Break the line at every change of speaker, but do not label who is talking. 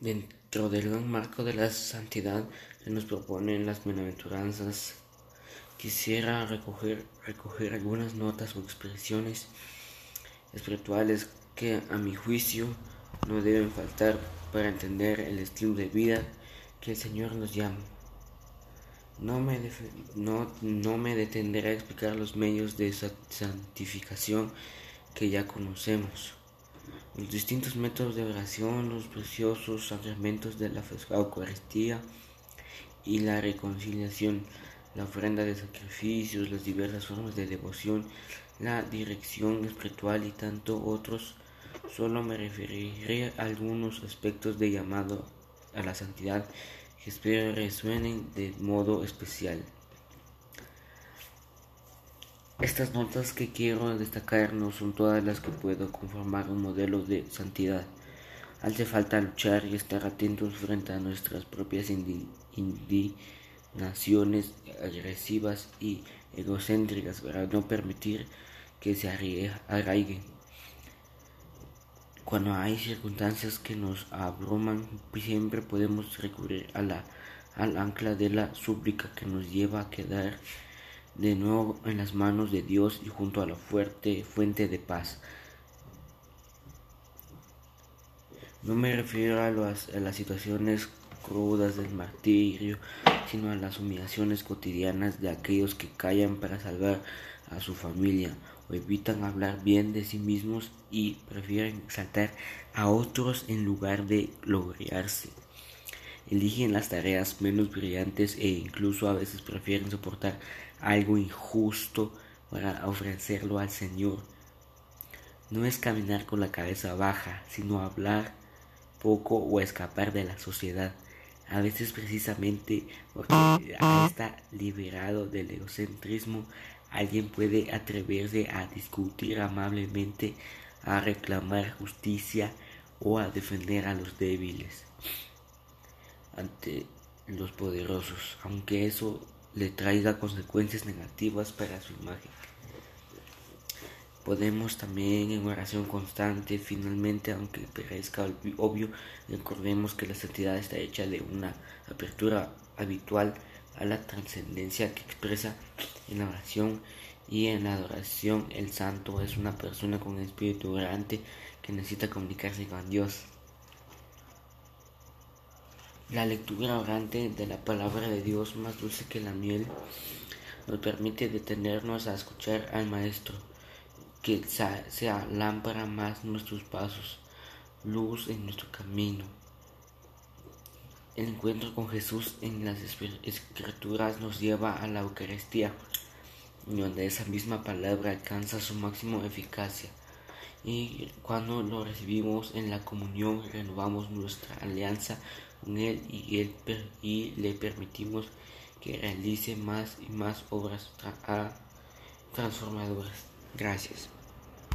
Dentro del gran marco de la santidad que nos proponen las bienaventuranzas, quisiera recoger, recoger algunas notas o expresiones espirituales que a mi juicio no deben faltar para entender el estilo de vida que el Señor nos llama. No me, no, no me detendré a explicar los medios de santificación que ya conocemos los distintos métodos de oración, los preciosos sacramentos de la Eucaristía y la reconciliación, la ofrenda de sacrificios, las diversas formas de devoción, la dirección espiritual y tanto otros, solo me referiré a algunos aspectos de llamado a la santidad que espero resuenen de modo especial. Estas notas que quiero destacar no son todas las que puedo conformar un modelo de santidad. Hace falta luchar y estar atentos frente a nuestras propias indignaciones agresivas y egocéntricas para no permitir que se arraiguen. Cuando hay circunstancias que nos abruman, siempre podemos recurrir al ancla de la súplica que nos lleva a quedar de nuevo en las manos de Dios y junto a la fuerte fuente de paz. No me refiero a, las situaciones crudas del martirio, sino a las humillaciones cotidianas de aquellos que callan para salvar a su familia o evitan hablar bien de sí mismos y prefieren exaltar a otros en lugar de gloriarse. Eligen las tareas menos brillantes e incluso a veces prefieren soportar algo injusto para ofrecerlo al Señor. No es caminar con la cabeza baja, sino hablar poco o escapar de la sociedad. A veces precisamente porque está liberado del egocentrismo, alguien puede atreverse a discutir amablemente, a reclamar justicia o a defender a los débiles ante los poderosos, aunque eso le traiga consecuencias negativas para su imagen. Podemos también en oración constante, finalmente, aunque parezca obvio, recordemos que la santidad está hecha de una apertura habitual a la trascendencia que expresa en la oración y en la adoración. El santo es una persona con espíritu orante que necesita comunicarse con Dios. La lectura orante de la palabra de Dios, más dulce que la miel, nos permite detenernos a escuchar al Maestro, que sea lámpara más nuestros pasos, luz en nuestro camino. El encuentro con Jesús en las escrituras nos lleva a la Eucaristía, donde esa misma palabra alcanza su máxima eficacia. Y cuando lo recibimos en la comunión, renovamos nuestra alianza con Él y, él, y le permitimos que realice más y más obras transformadoras. Gracias.